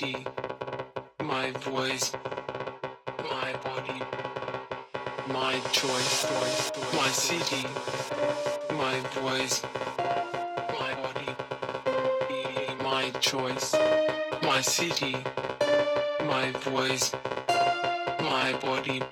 body, my voice, my body, my choice, my city, my voice, my body, my choice, my city, my voice, my body.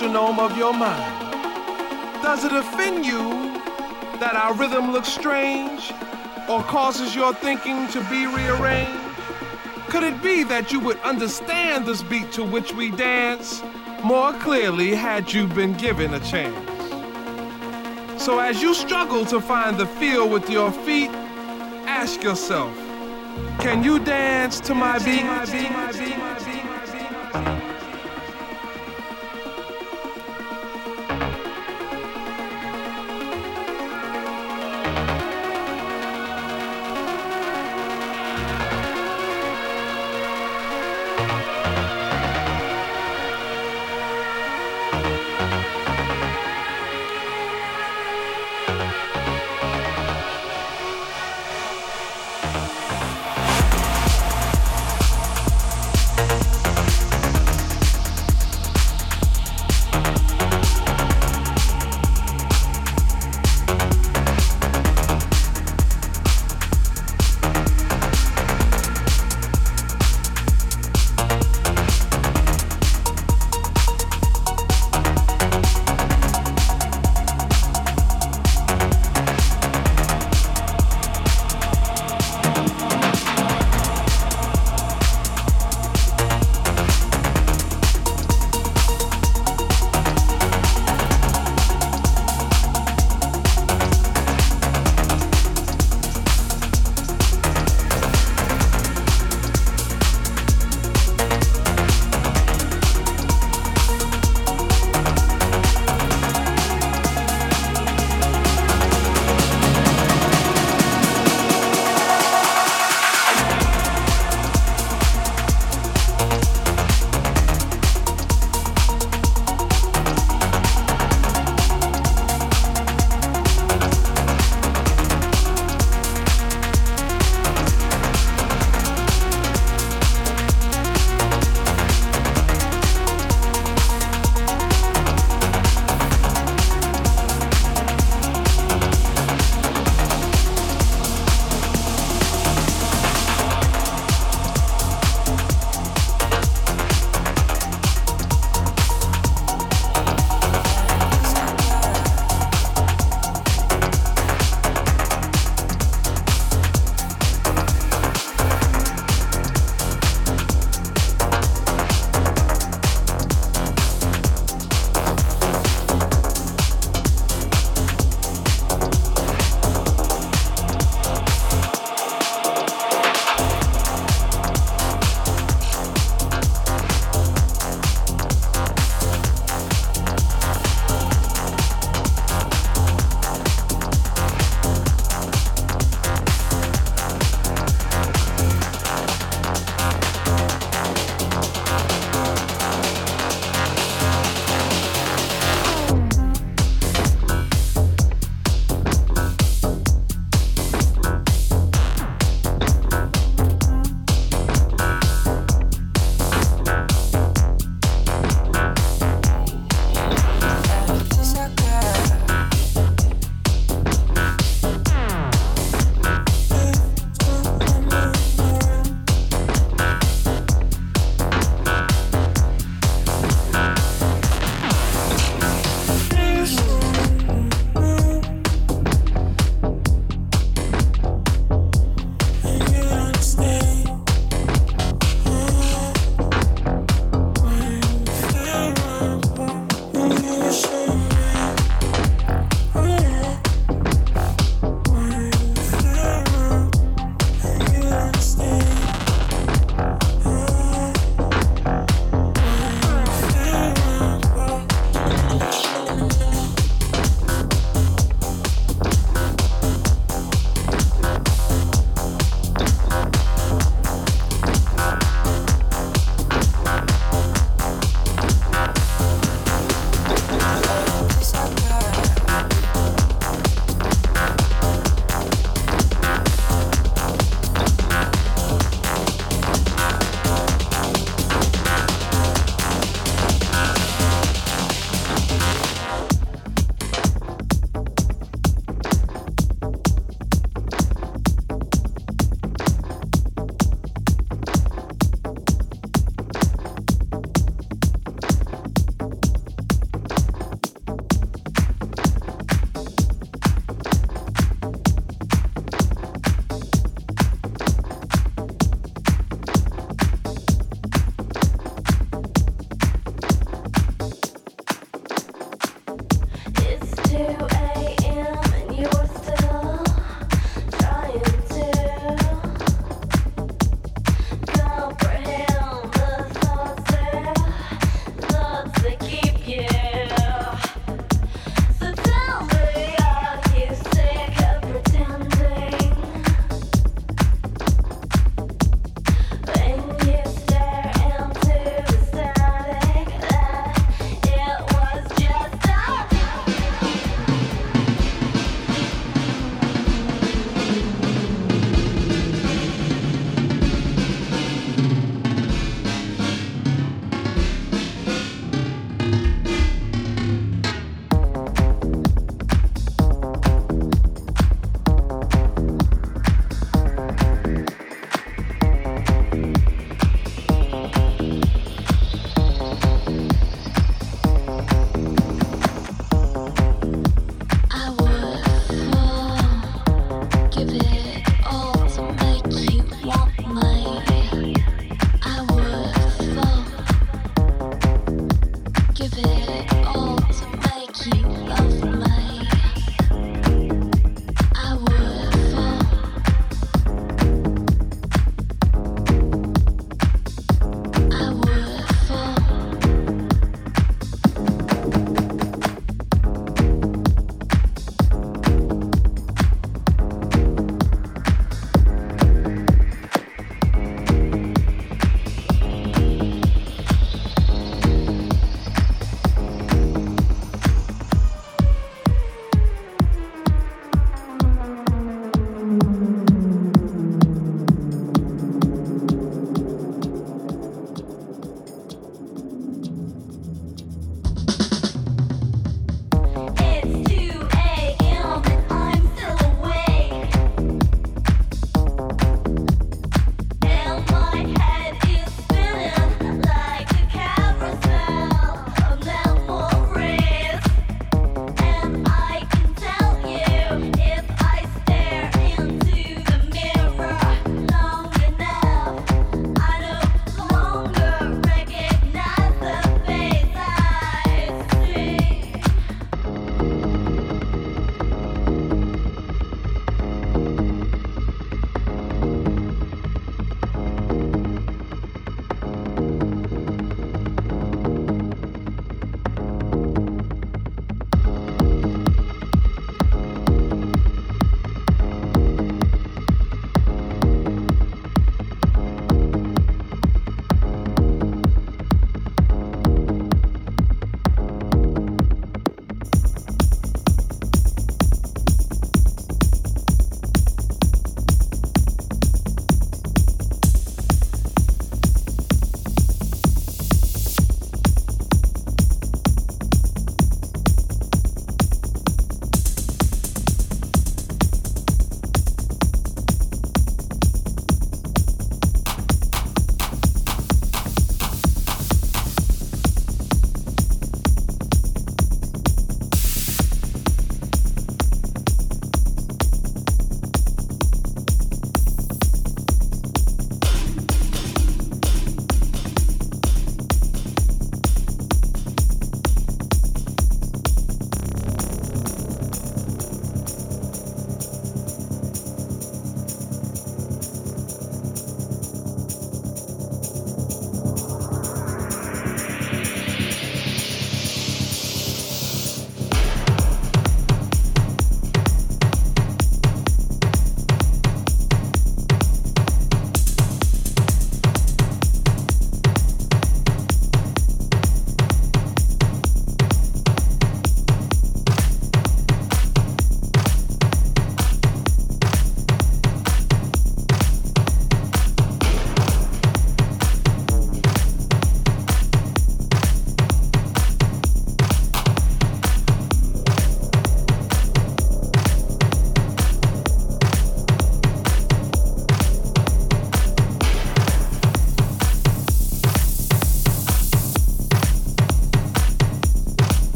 Metronome of your mind? Does it offend you that our rhythm looks strange or causes your thinking to be rearranged? Could it be that you would understand this beat to which we dance more clearly had you been given a chance? So as you struggle to find the feel with your feet, ask yourself, can you dance to my beat?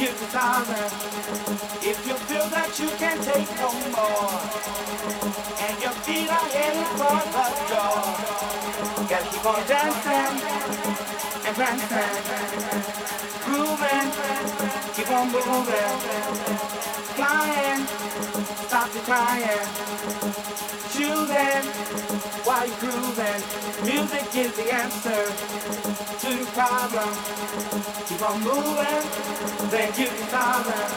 Then keep solving. If you feel that you can't take no more, and your feet are headed for the door, gotta keep on dancing and prancing, grooving, keep on moving, flying, stop the crying choosing while you're grooving. Music is the answer to your problem. Keep on moving, then you keep solving.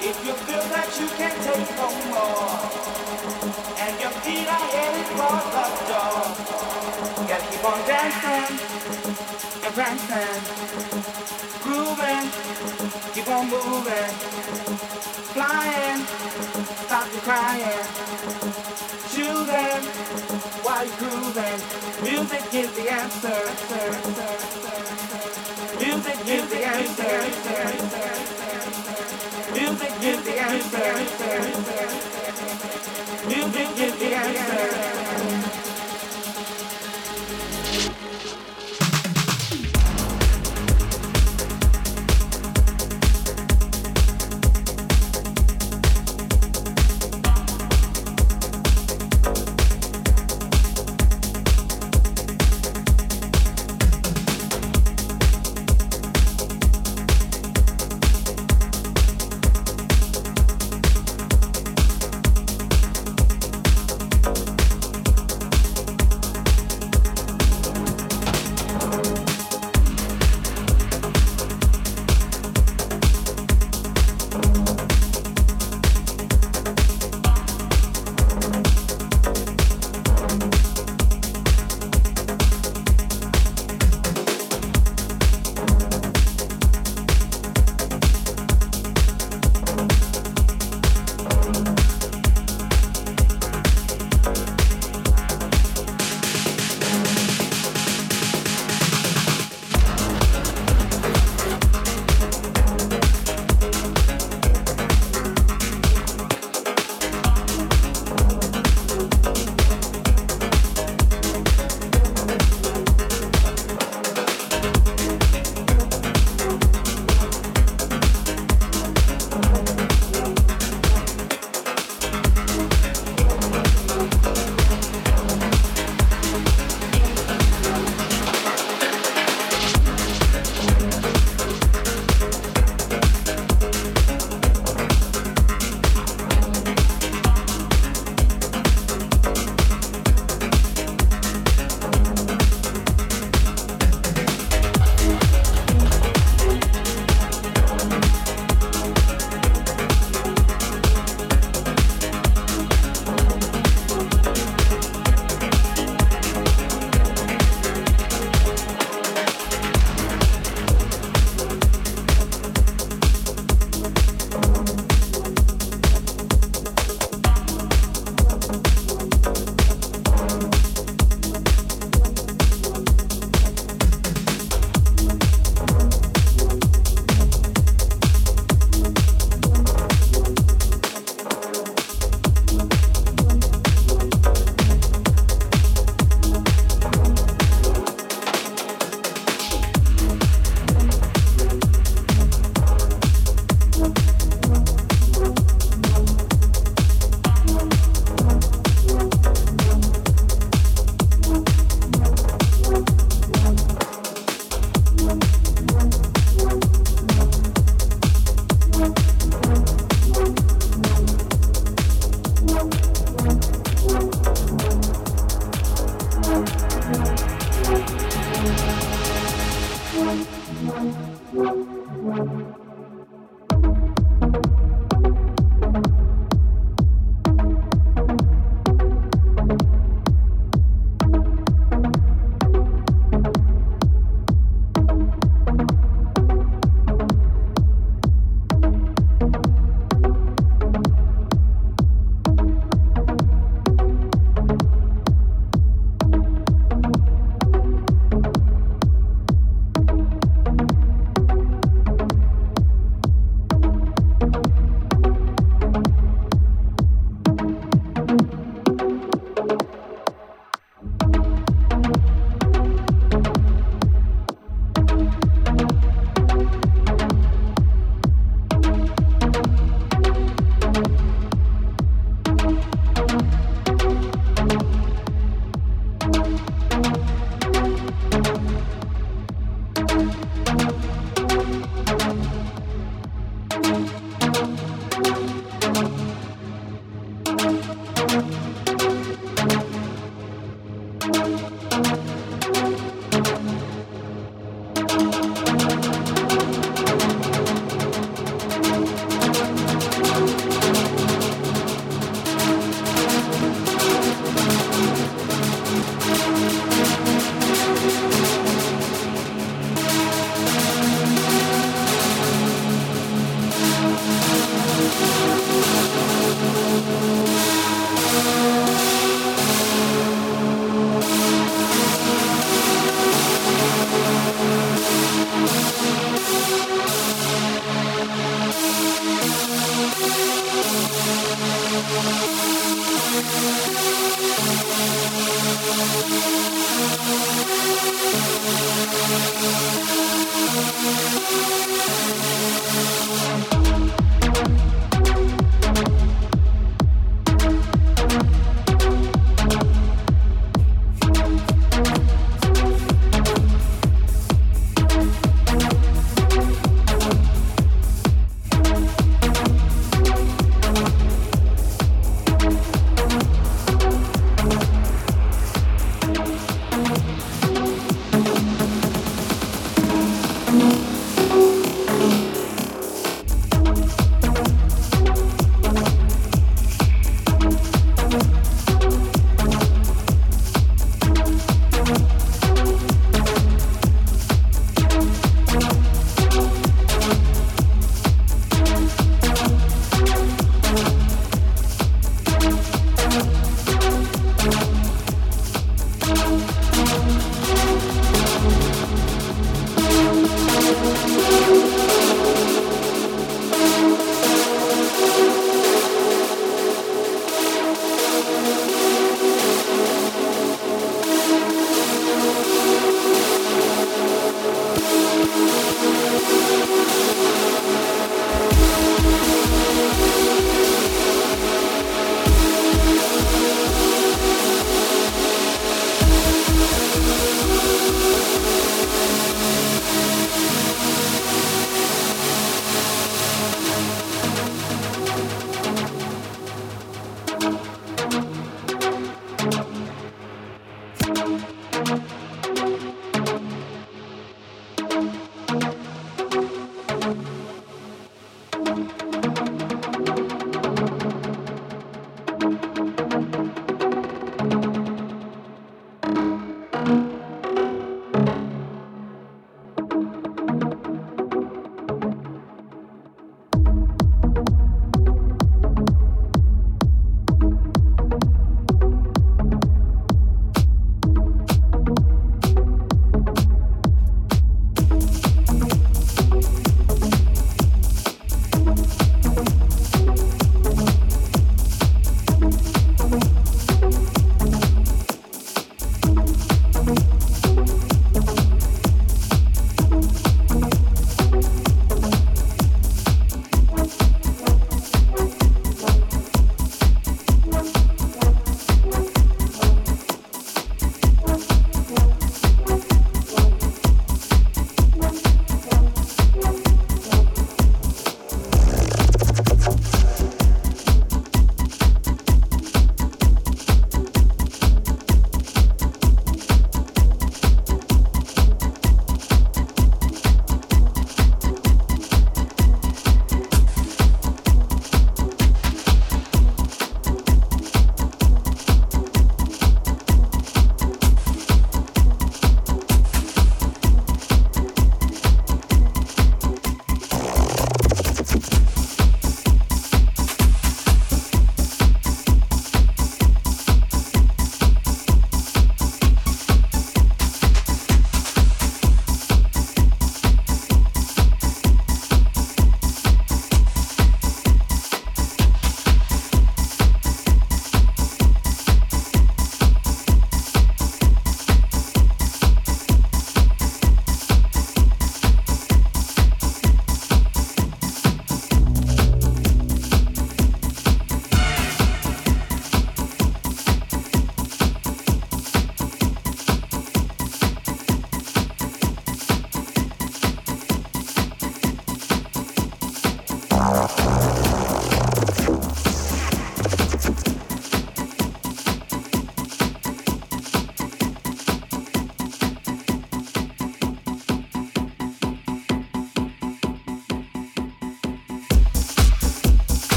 If you feel that you can't take no more, and your feet are headed for the door, gotta keep on dancing and prancing, grooving, keep on moving, flying, stop your crying grooving. Music is the answer. Music is the answer. Music is the answer. Music is the answer.